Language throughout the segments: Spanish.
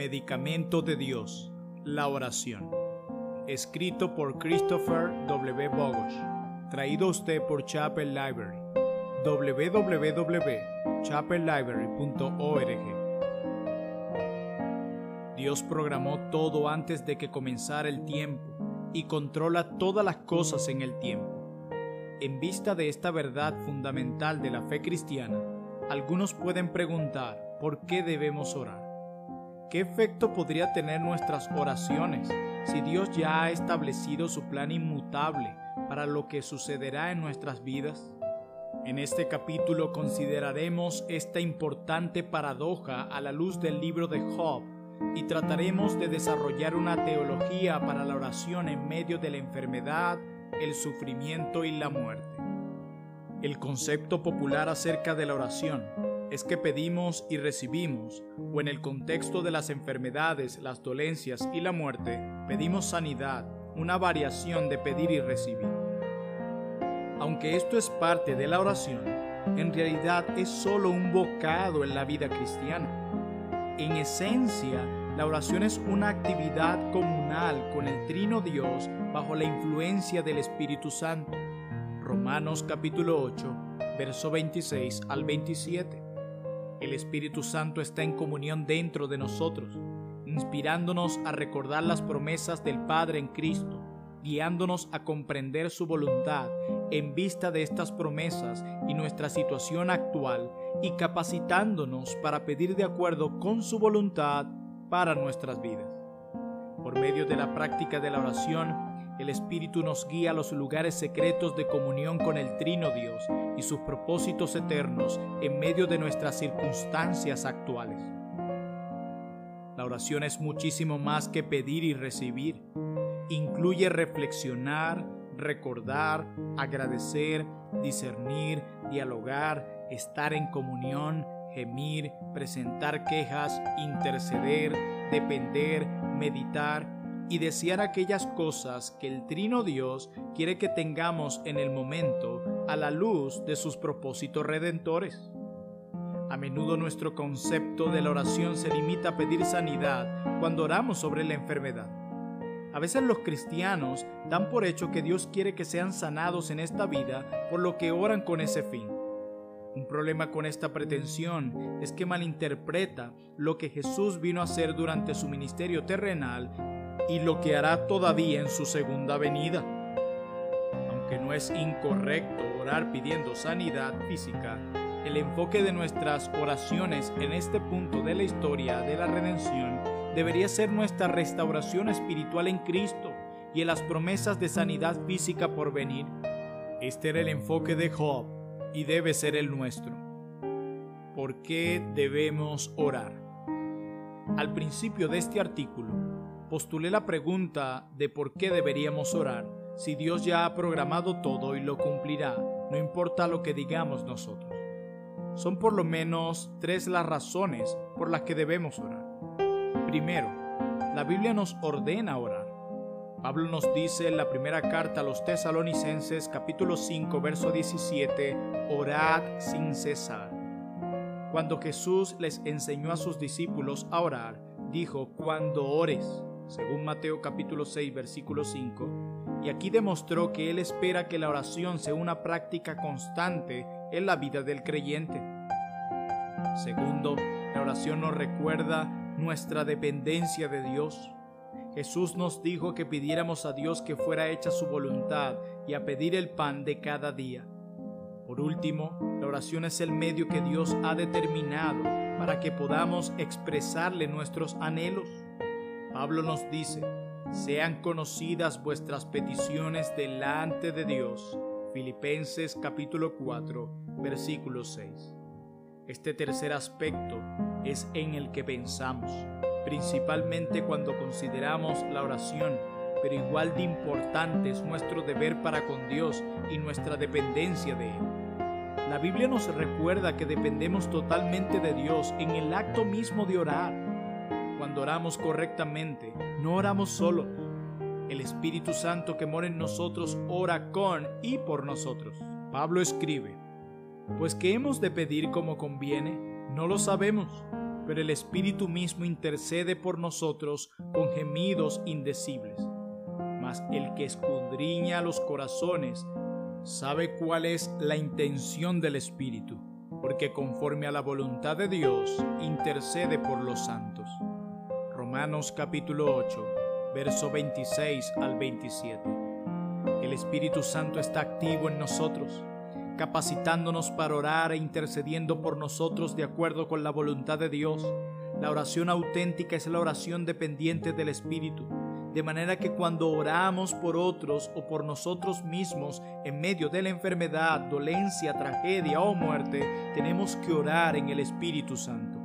medicamento de Dios, la oración. Escrito por Christopher W. Bogosh. Traído a usted por Chapel Library. www.chapellibrary.org. Dios programó todo antes de que comenzara el tiempo y controla todas las cosas en el tiempo. En vista de esta verdad fundamental de la fe cristiana, algunos pueden preguntar por qué debemos orar. ¿Qué efecto podría tener nuestras oraciones si Dios ya ha establecido su plan inmutable para lo que sucederá en nuestras vidas? En este capítulo consideraremos esta importante paradoja a la luz del libro de Job y trataremos de desarrollar una teología para la oración en medio de la enfermedad, el sufrimiento y la muerte. El concepto popular acerca de la oración es que pedimos y recibimos, o en el contexto de las enfermedades, las dolencias y la muerte, pedimos sanidad, una variación de pedir y recibir. Aunque esto es parte de la oración, en realidad es solo un bocado en la vida cristiana. En esencia, la oración es una actividad comunal con el Trino Dios bajo la influencia del Espíritu Santo. Romanos capítulo 8, verso 26 al 27. El Espíritu Santo está en comunión dentro de nosotros, inspirándonos a recordar las promesas del Padre en Cristo, guiándonos a comprender su voluntad en vista de estas promesas y nuestra situación actual y capacitándonos para pedir de acuerdo con su voluntad para nuestras vidas. Por medio de la práctica de la oración, el Espíritu nos guía a los lugares secretos de comunión con el Trino Dios y sus propósitos eternos en medio de nuestras circunstancias actuales. La oración es muchísimo más que pedir y recibir. Incluye reflexionar, recordar, agradecer, discernir, dialogar, estar en comunión, gemir, presentar quejas, interceder, depender, meditar, y desear aquellas cosas que el Trino Dios quiere que tengamos en el momento a la luz de sus propósitos redentores. A menudo nuestro concepto de la oración se limita a pedir sanidad cuando oramos sobre la enfermedad. A veces los cristianos dan por hecho que Dios quiere que sean sanados en esta vida, por lo que oran con ese fin. Un problema con esta pretensión es que malinterpreta lo que Jesús vino a hacer durante su ministerio terrenal y lo que hará todavía en su segunda venida. Aunque no es incorrecto orar pidiendo sanidad física, el enfoque de nuestras oraciones en este punto de la historia de la redención debería ser nuestra restauración espiritual en Cristo y en las promesas de sanidad física por venir. Este era el enfoque de Job y debe ser el nuestro. ¿Por qué debemos orar? Al principio de este artículo, postulé la pregunta de por qué deberíamos orar si Dios ya ha programado todo y lo cumplirá, no importa lo que digamos nosotros. Son por lo menos tres las razones por las que debemos orar. Primero, la Biblia nos ordena orar. Pablo nos dice en la primera carta a los tesalonicenses capítulo 5 verso 17, orad sin cesar. Cuando Jesús les enseñó a sus discípulos a orar, dijo, cuando ores, según Mateo capítulo 6 versículo 5, y aquí demostró que Él espera que la oración sea una práctica constante en la vida del creyente. Segundo, la oración nos recuerda nuestra dependencia de Dios. Jesús nos dijo que pidiéramos a Dios que fuera hecha su voluntad y a pedir el pan de cada día. Por último, la oración es el medio que Dios ha determinado para que podamos expresarle nuestros anhelos. Pablo nos dice, sean conocidas vuestras peticiones delante de Dios. Filipenses capítulo 4, versículo 6. Este tercer aspecto es en el que pensamos, principalmente cuando consideramos la oración, pero igual de importante es nuestro deber para con Dios y nuestra dependencia de Él. La Biblia nos recuerda que dependemos totalmente de Dios en el acto mismo de orar cuando oramos correctamente, no oramos solo. El Espíritu Santo que mora en nosotros ora con y por nosotros. Pablo escribe, pues que hemos de pedir como conviene, no lo sabemos, pero el Espíritu mismo intercede por nosotros con gemidos indecibles. Mas el que escudriña los corazones sabe cuál es la intención del Espíritu, porque conforme a la voluntad de Dios intercede por los santos. Romanos capítulo 8, verso 26 al 27. El Espíritu Santo está activo en nosotros capacitándonos para orar e intercediendo por nosotros de acuerdo con la voluntad de Dios. La oración auténtica es la oración dependiente del Espíritu, de manera que cuando oramos por otros o por nosotros mismos en medio de la enfermedad, dolencia, tragedia o muerte, tenemos que orar en el Espíritu Santo.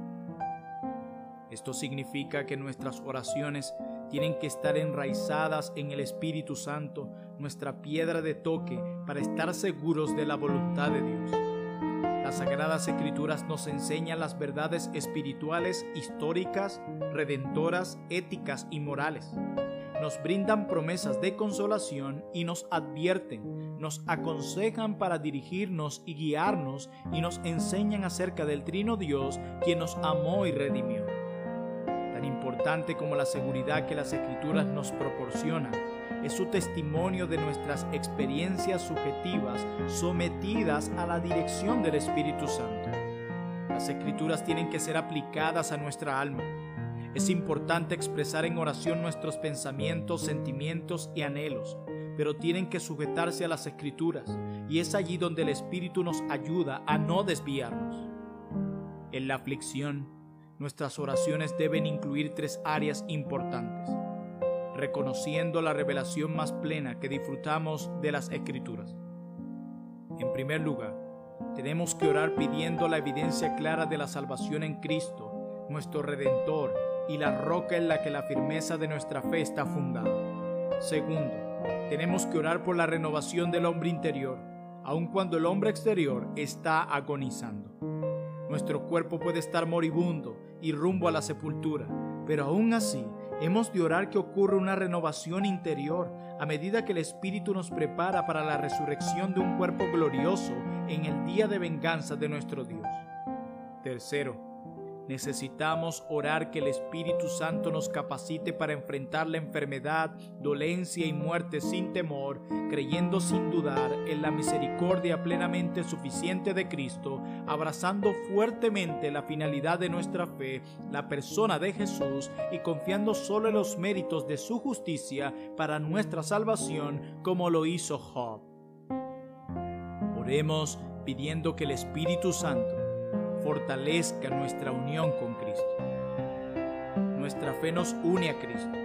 Esto significa que nuestras oraciones tienen que estar enraizadas en el Espíritu Santo, nuestra piedra de toque, para estar seguros de la voluntad de Dios. Las Sagradas Escrituras nos enseñan las verdades espirituales, históricas, redentoras, éticas y morales. Nos brindan promesas de consolación y nos advierten, nos aconsejan para dirigirnos y guiarnos y nos enseñan acerca del Trino Dios, quien nos amó y redimió importante como la seguridad que las escrituras nos proporcionan es su testimonio de nuestras experiencias subjetivas sometidas a la dirección del Espíritu Santo. Las escrituras tienen que ser aplicadas a nuestra alma. Es importante expresar en oración nuestros pensamientos, sentimientos y anhelos, pero tienen que sujetarse a las escrituras y es allí donde el Espíritu nos ayuda a no desviarnos. En la aflicción, nuestras oraciones deben incluir tres áreas importantes, reconociendo la revelación más plena que disfrutamos de las escrituras. En primer lugar, tenemos que orar pidiendo la evidencia clara de la salvación en Cristo, nuestro Redentor, y la roca en la que la firmeza de nuestra fe está fundada. Segundo, tenemos que orar por la renovación del hombre interior, aun cuando el hombre exterior está agonizando. Nuestro cuerpo puede estar moribundo y rumbo a la sepultura, pero aún así hemos de orar que ocurra una renovación interior a medida que el Espíritu nos prepara para la resurrección de un cuerpo glorioso en el día de venganza de nuestro Dios. Tercero, Necesitamos orar que el Espíritu Santo nos capacite para enfrentar la enfermedad, dolencia y muerte sin temor, creyendo sin dudar en la misericordia plenamente suficiente de Cristo, abrazando fuertemente la finalidad de nuestra fe, la persona de Jesús, y confiando solo en los méritos de su justicia para nuestra salvación, como lo hizo Job. Oremos pidiendo que el Espíritu Santo fortalezca nuestra unión con Cristo. Nuestra fe nos une a Cristo.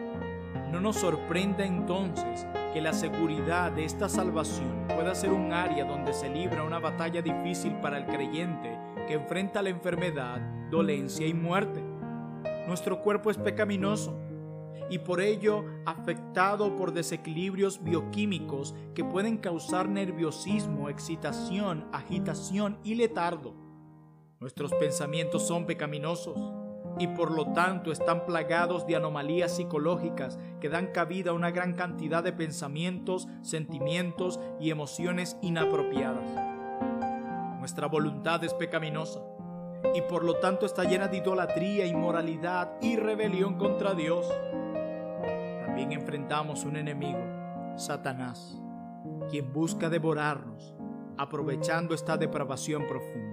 No nos sorprenda entonces que la seguridad de esta salvación pueda ser un área donde se libra una batalla difícil para el creyente que enfrenta la enfermedad, dolencia y muerte. Nuestro cuerpo es pecaminoso y por ello afectado por desequilibrios bioquímicos que pueden causar nerviosismo, excitación, agitación y letardo. Nuestros pensamientos son pecaminosos y por lo tanto están plagados de anomalías psicológicas que dan cabida a una gran cantidad de pensamientos, sentimientos y emociones inapropiadas. Nuestra voluntad es pecaminosa y por lo tanto está llena de idolatría, inmoralidad y rebelión contra Dios. También enfrentamos un enemigo, Satanás, quien busca devorarnos, aprovechando esta depravación profunda.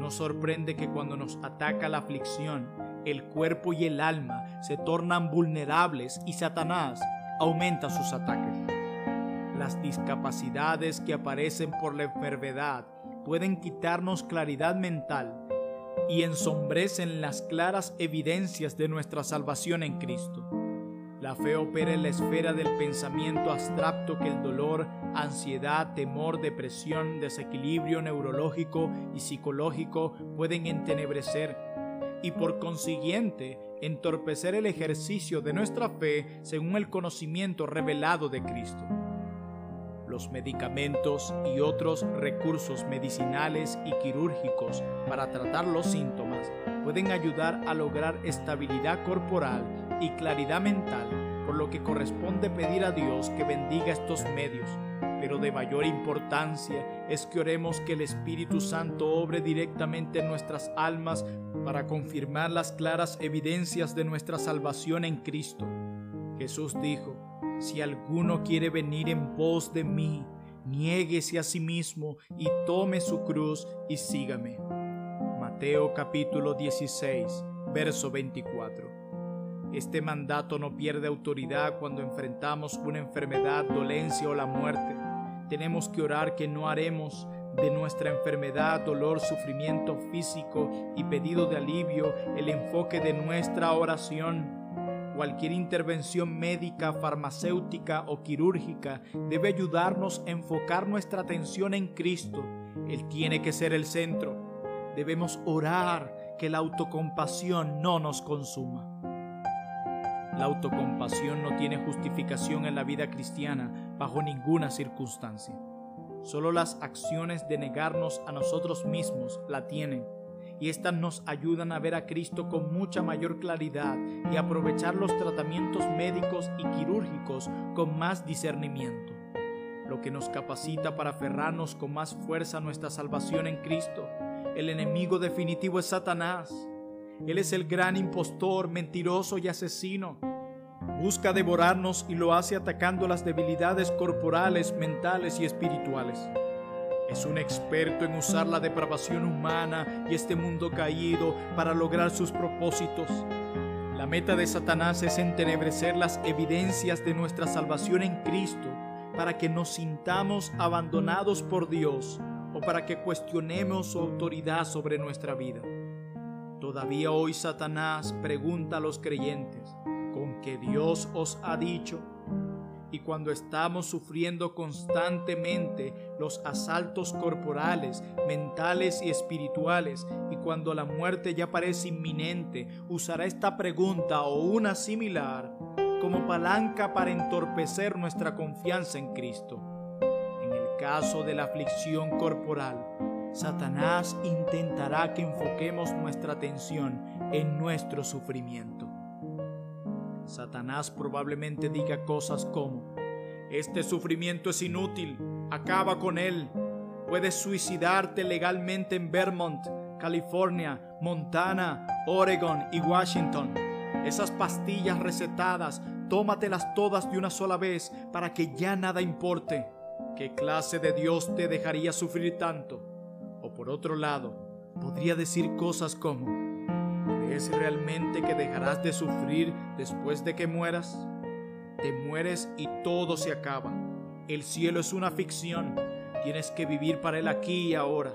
Nos sorprende que cuando nos ataca la aflicción, el cuerpo y el alma se tornan vulnerables y Satanás aumenta sus ataques. Las discapacidades que aparecen por la enfermedad pueden quitarnos claridad mental y ensombrecen las claras evidencias de nuestra salvación en Cristo. La fe opera en la esfera del pensamiento abstracto que el dolor, ansiedad, temor, depresión, desequilibrio neurológico y psicológico pueden entenebrecer y por consiguiente entorpecer el ejercicio de nuestra fe según el conocimiento revelado de Cristo. Los medicamentos y otros recursos medicinales y quirúrgicos para tratar los síntomas pueden ayudar a lograr estabilidad corporal y claridad mental, por lo que corresponde pedir a Dios que bendiga estos medios, pero de mayor importancia es que oremos que el Espíritu Santo obre directamente en nuestras almas para confirmar las claras evidencias de nuestra salvación en Cristo. Jesús dijo, si alguno quiere venir en pos de mí, niéguese a sí mismo y tome su cruz y sígame. Mateo capítulo 16, verso 24. Este mandato no pierde autoridad cuando enfrentamos una enfermedad, dolencia o la muerte. Tenemos que orar que no haremos de nuestra enfermedad, dolor, sufrimiento físico y pedido de alivio el enfoque de nuestra oración. Cualquier intervención médica, farmacéutica o quirúrgica debe ayudarnos a enfocar nuestra atención en Cristo. Él tiene que ser el centro. Debemos orar que la autocompasión no nos consuma. La autocompasión no tiene justificación en la vida cristiana bajo ninguna circunstancia. Solo las acciones de negarnos a nosotros mismos la tienen y éstas nos ayudan a ver a Cristo con mucha mayor claridad y aprovechar los tratamientos médicos y quirúrgicos con más discernimiento, lo que nos capacita para aferrarnos con más fuerza a nuestra salvación en Cristo. El enemigo definitivo es Satanás. Él es el gran impostor, mentiroso y asesino busca devorarnos y lo hace atacando las debilidades corporales, mentales y espirituales. Es un experto en usar la depravación humana y este mundo caído para lograr sus propósitos. La meta de Satanás es entenebrecer las evidencias de nuestra salvación en Cristo para que nos sintamos abandonados por Dios o para que cuestionemos su autoridad sobre nuestra vida. Todavía hoy Satanás pregunta a los creyentes, con que Dios os ha dicho. Y cuando estamos sufriendo constantemente los asaltos corporales, mentales y espirituales, y cuando la muerte ya parece inminente, usará esta pregunta o una similar como palanca para entorpecer nuestra confianza en Cristo. En el caso de la aflicción corporal, Satanás intentará que enfoquemos nuestra atención en nuestro sufrimiento. Satanás probablemente diga cosas como, este sufrimiento es inútil, acaba con él, puedes suicidarte legalmente en Vermont, California, Montana, Oregon y Washington. Esas pastillas recetadas, tómatelas todas de una sola vez para que ya nada importe. ¿Qué clase de Dios te dejaría sufrir tanto? Por otro lado, podría decir cosas como, ¿Es realmente que dejarás de sufrir después de que mueras? Te mueres y todo se acaba. El cielo es una ficción. Tienes que vivir para él aquí y ahora.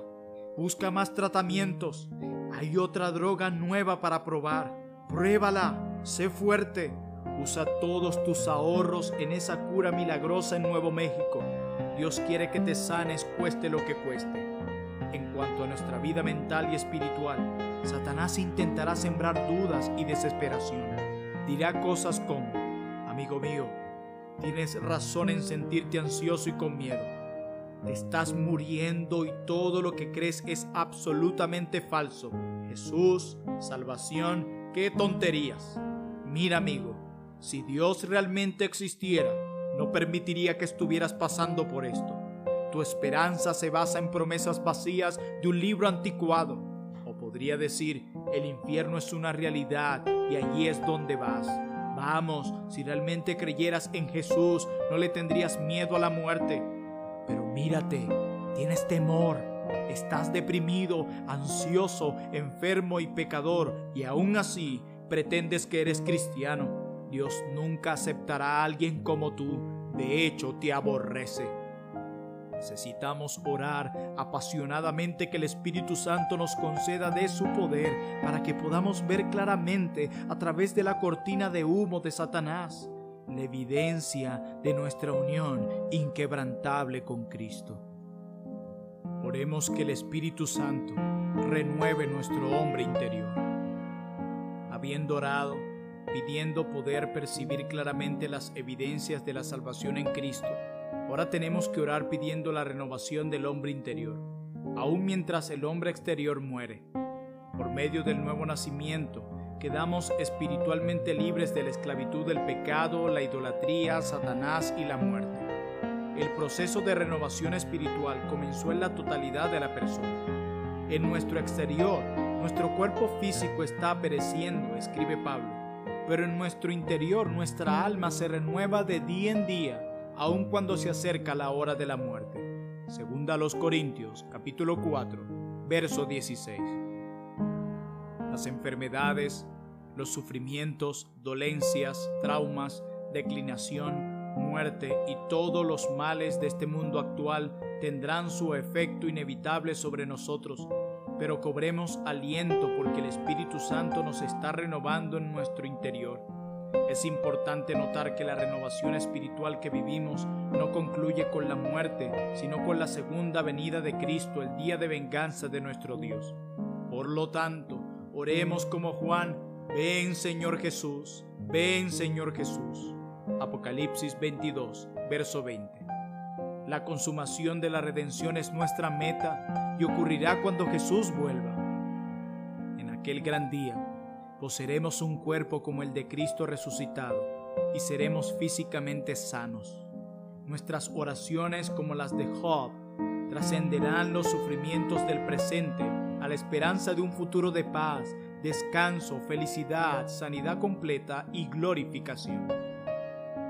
Busca más tratamientos. Hay otra droga nueva para probar. Pruébala. Sé fuerte. Usa todos tus ahorros en esa cura milagrosa en Nuevo México. Dios quiere que te sanes cueste lo que cueste. En cuanto a nuestra vida mental y espiritual, Satanás intentará sembrar dudas y desesperación. Dirá cosas como, amigo mío, tienes razón en sentirte ansioso y con miedo. Te estás muriendo y todo lo que crees es absolutamente falso. Jesús, salvación, qué tonterías. Mira amigo, si Dios realmente existiera, no permitiría que estuvieras pasando por esto. Tu esperanza se basa en promesas vacías de un libro anticuado. O podría decir, el infierno es una realidad y allí es donde vas. Vamos, si realmente creyeras en Jesús, no le tendrías miedo a la muerte. Pero mírate, tienes temor, estás deprimido, ansioso, enfermo y pecador, y aún así pretendes que eres cristiano. Dios nunca aceptará a alguien como tú, de hecho te aborrece. Necesitamos orar apasionadamente que el Espíritu Santo nos conceda de su poder para que podamos ver claramente a través de la cortina de humo de Satanás la evidencia de nuestra unión inquebrantable con Cristo. Oremos que el Espíritu Santo renueve nuestro hombre interior. Habiendo orado, pidiendo poder percibir claramente las evidencias de la salvación en Cristo, Ahora tenemos que orar pidiendo la renovación del hombre interior, aun mientras el hombre exterior muere. Por medio del nuevo nacimiento, quedamos espiritualmente libres de la esclavitud del pecado, la idolatría, Satanás y la muerte. el proceso de renovación espiritual comenzó en la totalidad de la persona. En nuestro exterior, nuestro cuerpo físico está pereciendo, escribe Pablo, pero en nuestro interior nuestra alma se renueva de día en día, aun cuando se acerca la hora de la muerte. Segunda a los Corintios, capítulo 4, verso 16. Las enfermedades, los sufrimientos, dolencias, traumas, declinación, muerte y todos los males de este mundo actual tendrán su efecto inevitable sobre nosotros, pero cobremos aliento porque el Espíritu Santo nos está renovando en nuestro interior. Es importante notar que la renovación espiritual que vivimos no concluye con la muerte, sino con la segunda venida de Cristo, el día de venganza de nuestro Dios. Por lo tanto, oremos como Juan, ven Señor Jesús, ven Señor Jesús. Apocalipsis 22, verso 20. La consumación de la redención es nuestra meta y ocurrirá cuando Jesús vuelva. En aquel gran día, poseeremos un cuerpo como el de Cristo resucitado y seremos físicamente sanos. Nuestras oraciones como las de Job trascenderán los sufrimientos del presente a la esperanza de un futuro de paz, descanso, felicidad, sanidad completa y glorificación.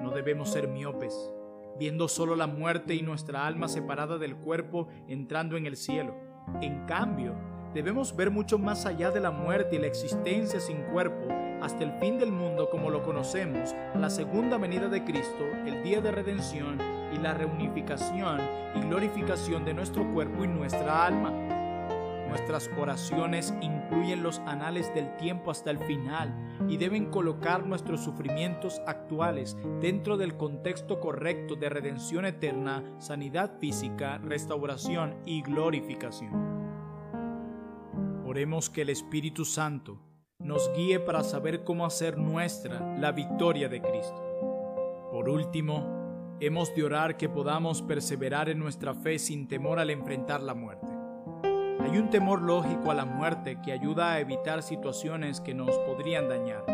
No debemos ser miopes, viendo solo la muerte y nuestra alma separada del cuerpo entrando en el cielo. En cambio, debemos ver mucho más allá de la muerte y la existencia sin cuerpo hasta el fin del mundo como lo conocemos, la segunda venida de Cristo, el día de redención y la reunificación y glorificación de nuestro cuerpo y nuestra alma. Nuestras oraciones incluyen los anales del tiempo hasta el final y deben colocar nuestros sufrimientos actuales dentro del contexto correcto de redención eterna, sanidad física, restauración y glorificación. Oremos que el Espíritu Santo nos guíe para saber cómo hacer nuestra la victoria de Cristo. Por último, hemos de orar que podamos perseverar en nuestra fe sin temor al enfrentar la muerte. Hay un temor lógico a la muerte que ayuda a evitar situaciones que nos podrían dañar,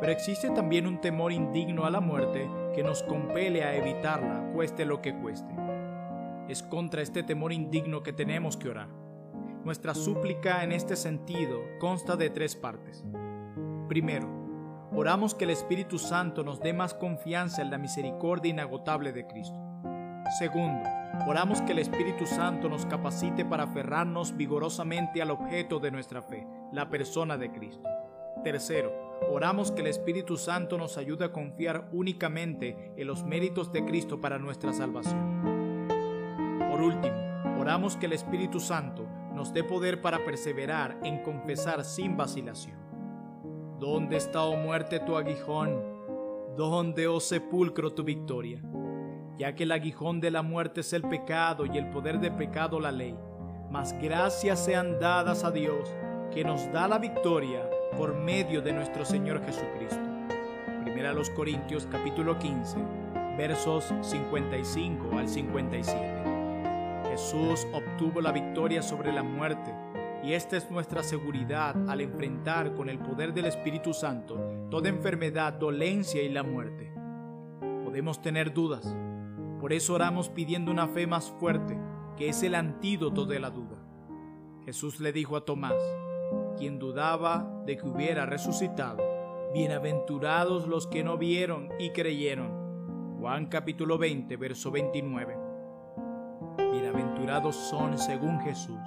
pero existe también un temor indigno a la muerte que nos compele a evitarla, cueste lo que cueste. Es contra este temor indigno que tenemos que orar. Nuestra súplica en este sentido consta de tres partes. Primero, oramos que el Espíritu Santo nos dé más confianza en la misericordia inagotable de Cristo. Segundo, oramos que el Espíritu Santo nos capacite para aferrarnos vigorosamente al objeto de nuestra fe, la persona de Cristo. Tercero, oramos que el Espíritu Santo nos ayude a confiar únicamente en los méritos de Cristo para nuestra salvación. Por último, oramos que el Espíritu Santo nos dé poder para perseverar en confesar sin vacilación. ¿Dónde está, oh muerte, tu aguijón? ¿Dónde, oh sepulcro, tu victoria? ya que el aguijón de la muerte es el pecado y el poder de pecado la ley. Mas gracias sean dadas a Dios, que nos da la victoria por medio de nuestro Señor Jesucristo. Primera a los Corintios capítulo 15, versos 55 al 57. Jesús obtuvo la victoria sobre la muerte y esta es nuestra seguridad al enfrentar con el poder del Espíritu Santo toda enfermedad, dolencia y la muerte. Podemos tener dudas, por eso oramos pidiendo una fe más fuerte, que es el antídoto de la duda. Jesús le dijo a Tomás, quien dudaba de que hubiera resucitado, bienaventurados los que no vieron y creyeron. Juan capítulo 20, verso 29. Son, según Jesús,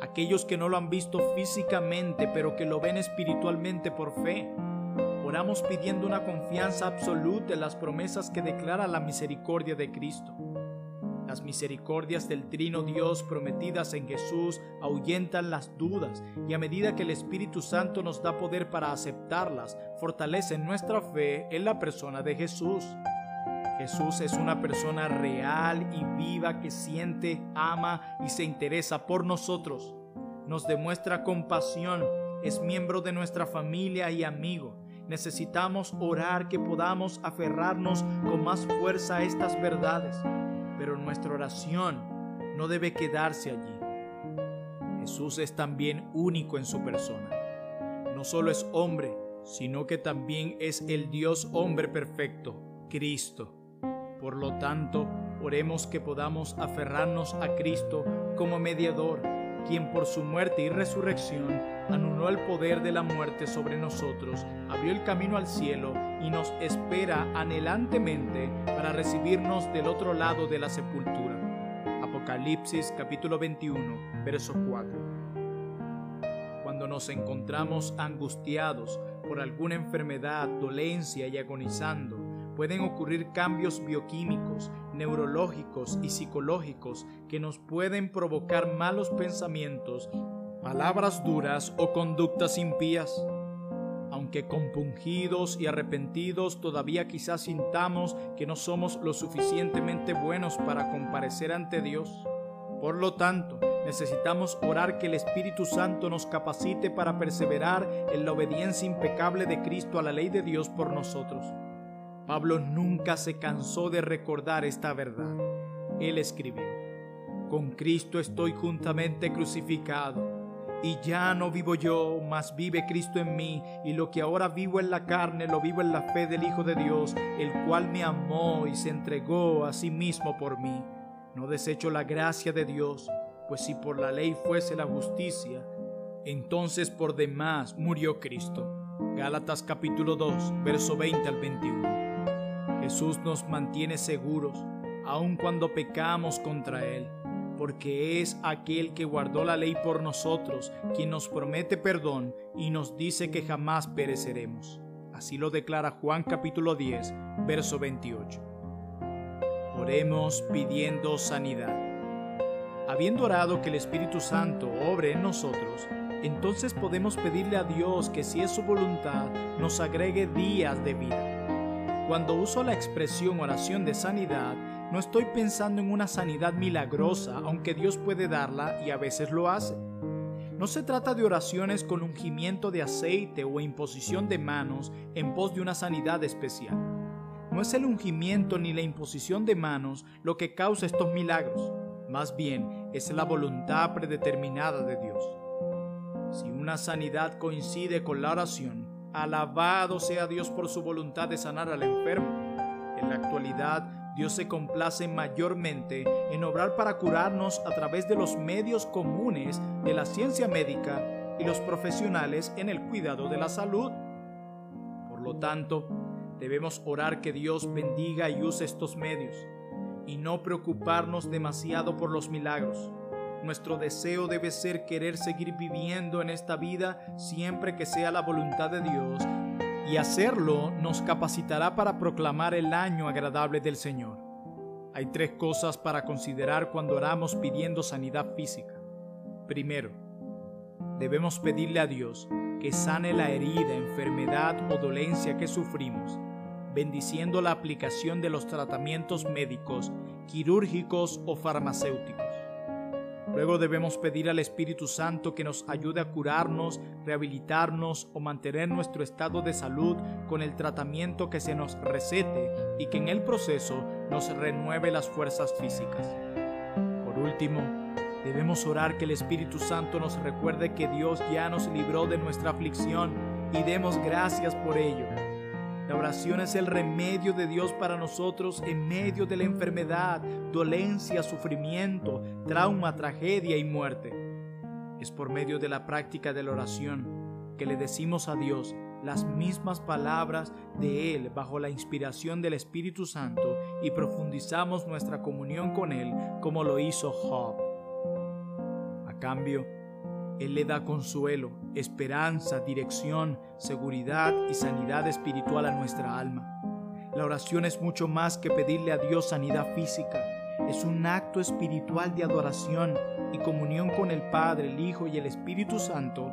aquellos que no lo han visto físicamente, pero que lo ven espiritualmente por fe Oramos pidiendo una confianza absoluta en las promesas que declara la misericordia de Cristo. Las misericordias del Trino Dios prometidas en Jesús ahuyentan las dudas y a medida que el Espíritu Santo nos da poder para aceptarlas, fortalecen nuestra fe en la persona de Jesús. Jesús es una persona real y viva que siente, ama y se interesa por nosotros. Nos demuestra compasión, es miembro de nuestra familia y amigo Necesitamos orar que podamos aferrarnos con más fuerza a estas verdades, pero nuestra oración no debe quedarse allí. Jesús es también único en su persona. No solo es hombre, sino que también es el Dios hombre perfecto, Cristo. Por lo tanto, Oremos que podamos aferrarnos a Cristo como mediador, quien por su muerte y resurrección anuló el poder de la muerte sobre nosotros, abrió el camino al cielo y nos espera anhelantemente para recibirnos del otro lado de la sepultura. Apocalipsis capítulo 21, verso 4. Cuando nos encontramos angustiados por alguna enfermedad, dolencia y agonizando, pueden ocurrir cambios bioquímicos, neurológicos y psicológicos que nos pueden provocar malos pensamientos, palabras duras o conductas impías. Aunque compungidos y arrepentidos todavía quizás sintamos que no somos lo suficientemente buenos para comparecer ante Dios. Por lo tanto, necesitamos orar que el Espíritu Santo nos capacite para perseverar en la obediencia impecable de Cristo a la ley de Dios por nosotros. Pablo nunca se cansó de recordar esta verdad. Él escribió, Con Cristo estoy juntamente crucificado, y ya no vivo yo, mas vive Cristo en mí, y lo que ahora vivo en la carne lo vivo en la fe del Hijo de Dios, el cual me amó y se entregó a sí mismo por mí. No desecho la gracia de Dios, pues si por la ley fuese la justicia, entonces por demás murió Cristo. Gálatas capítulo 2, verso 20 al 21. Jesús nos mantiene seguros aun cuando pecamos contra Él, porque es aquel que guardó la ley por nosotros, quien nos promete perdón y nos dice que jamás pereceremos. Así lo declara Juan capítulo 10, verso 28. Oremos pidiendo sanidad. Habiendo orado que el Espíritu Santo obre en nosotros, entonces podemos pedirle a Dios que si es su voluntad nos agregue días de vida. Cuando uso la expresión oración de sanidad, no estoy pensando en una sanidad milagrosa, aunque Dios puede darla y a veces lo hace. No se trata de oraciones con ungimiento de aceite o imposición de manos en pos de una sanidad especial. No es el ungimiento ni la imposición de manos lo que causa estos milagros, más bien es la voluntad predeterminada de Dios. Si una sanidad coincide con la oración, Alabado sea Dios por su voluntad de sanar al enfermo. En la actualidad, Dios se complace mayormente en obrar para curarnos a través de los medios comunes de la ciencia médica y los profesionales en el cuidado de la salud. Por lo tanto, debemos orar que Dios bendiga y use estos medios y no preocuparnos demasiado por los milagros. Nuestro deseo debe ser querer seguir viviendo en esta vida siempre que sea la voluntad de Dios y hacerlo nos capacitará para proclamar el año agradable del Señor. Hay tres cosas para considerar cuando oramos pidiendo sanidad física. Primero, debemos pedirle a Dios que sane la herida, enfermedad o dolencia que sufrimos, bendiciendo la aplicación de los tratamientos médicos, quirúrgicos o farmacéuticos. Luego debemos pedir al Espíritu Santo que nos ayude a curarnos, rehabilitarnos o mantener nuestro estado de salud con el tratamiento que se nos recete y que en el proceso nos renueve las fuerzas físicas. Por último, debemos orar que el Espíritu Santo nos recuerde que Dios ya nos libró de nuestra aflicción y demos gracias por ello la oración es el remedio de Dios para nosotros en medio de la enfermedad, dolencia, sufrimiento, trauma, tragedia y muerte. Es por medio de la práctica de la oración que le decimos a Dios las mismas palabras de Él bajo la inspiración del Espíritu Santo y profundizamos nuestra comunión con Él como lo hizo Job. A cambio, él le da consuelo, esperanza, dirección, seguridad y sanidad espiritual a nuestra alma. La oración es mucho más que pedirle a Dios sanidad física. Es un acto espiritual de adoración y comunión con el Padre, el Hijo y el Espíritu Santo,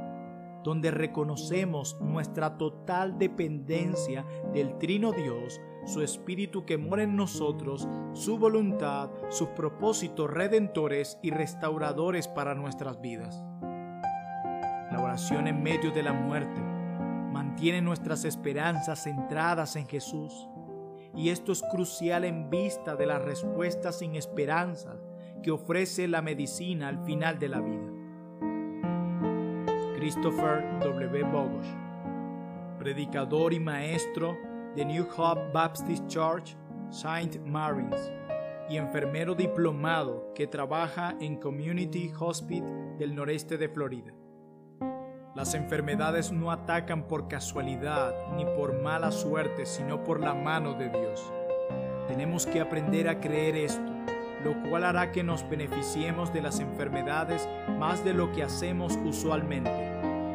donde reconocemos nuestra total dependencia del Trino Dios, su Espíritu que mora en nosotros, su voluntad, sus propósitos redentores y restauradores para nuestras vidas oración en medio de la muerte mantiene nuestras esperanzas centradas en Jesús. Y esto es crucial en vista de las respuestas sin esperanza que ofrece la medicina al final de la vida. Christopher W. Bogosh, predicador y maestro de New Hope Baptist Church, Saint Mary's, y enfermero diplomado que trabaja en Community Hospital del noreste de Florida. Las enfermedades no atacan por casualidad ni por mala suerte, sino por la mano de Dios. Tenemos que aprender a creer esto, lo cual hará que nos beneficiemos de las enfermedades más de lo que hacemos usualmente.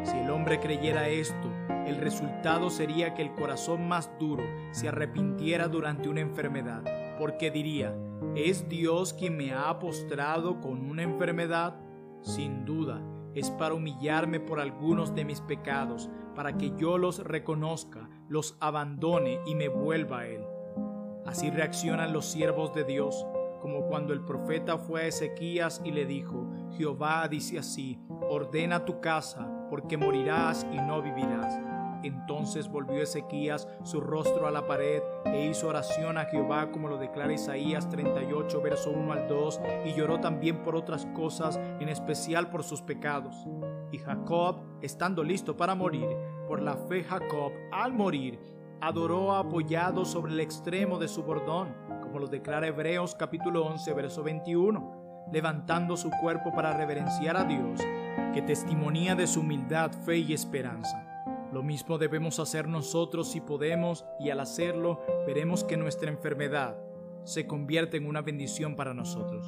Si el hombre creyera esto, el resultado sería que el corazón más duro se arrepintiera durante una enfermedad, porque diría, ¿es Dios quien me ha postrado con una enfermedad? Sin duda, es para humillarme por algunos de mis pecados, para que yo los reconozca, los abandone y me vuelva a Él. Así reaccionan los siervos de Dios, como cuando el profeta fue a Ezequías y le dijo, Jehová dice así, ordena tu casa, porque morirás y no vivirás. Entonces volvió Ezequías su rostro a la pared e hizo oración a Jehová como lo declara Isaías 38, verso 1 al 2, y lloró también por otras cosas, en especial por sus pecados. Y Jacob, estando listo para morir, por la fe Jacob, al morir, adoró apoyado sobre el extremo de su bordón, como lo declara Hebreos capítulo 11, verso 21, levantando su cuerpo para reverenciar a Dios, que testimonía de su humildad, fe y esperanza. Lo mismo debemos hacer nosotros si podemos y al hacerlo veremos que nuestra enfermedad se convierte en una bendición para nosotros.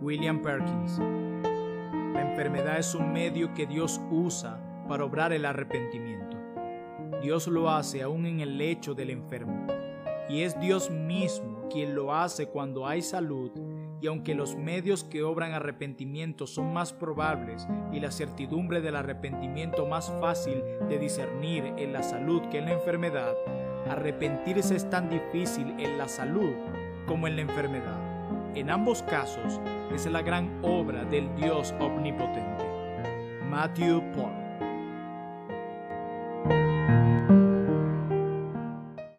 William Perkins La enfermedad es un medio que Dios usa para obrar el arrepentimiento. Dios lo hace aún en el lecho del enfermo. Y es Dios mismo quien lo hace cuando hay salud y aunque los medios que obran arrepentimiento son más probables y la certidumbre del arrepentimiento más fácil de discernir en la salud que en la enfermedad, arrepentirse es tan difícil en la salud como en la enfermedad. En ambos casos es la gran obra del Dios omnipotente. Matthew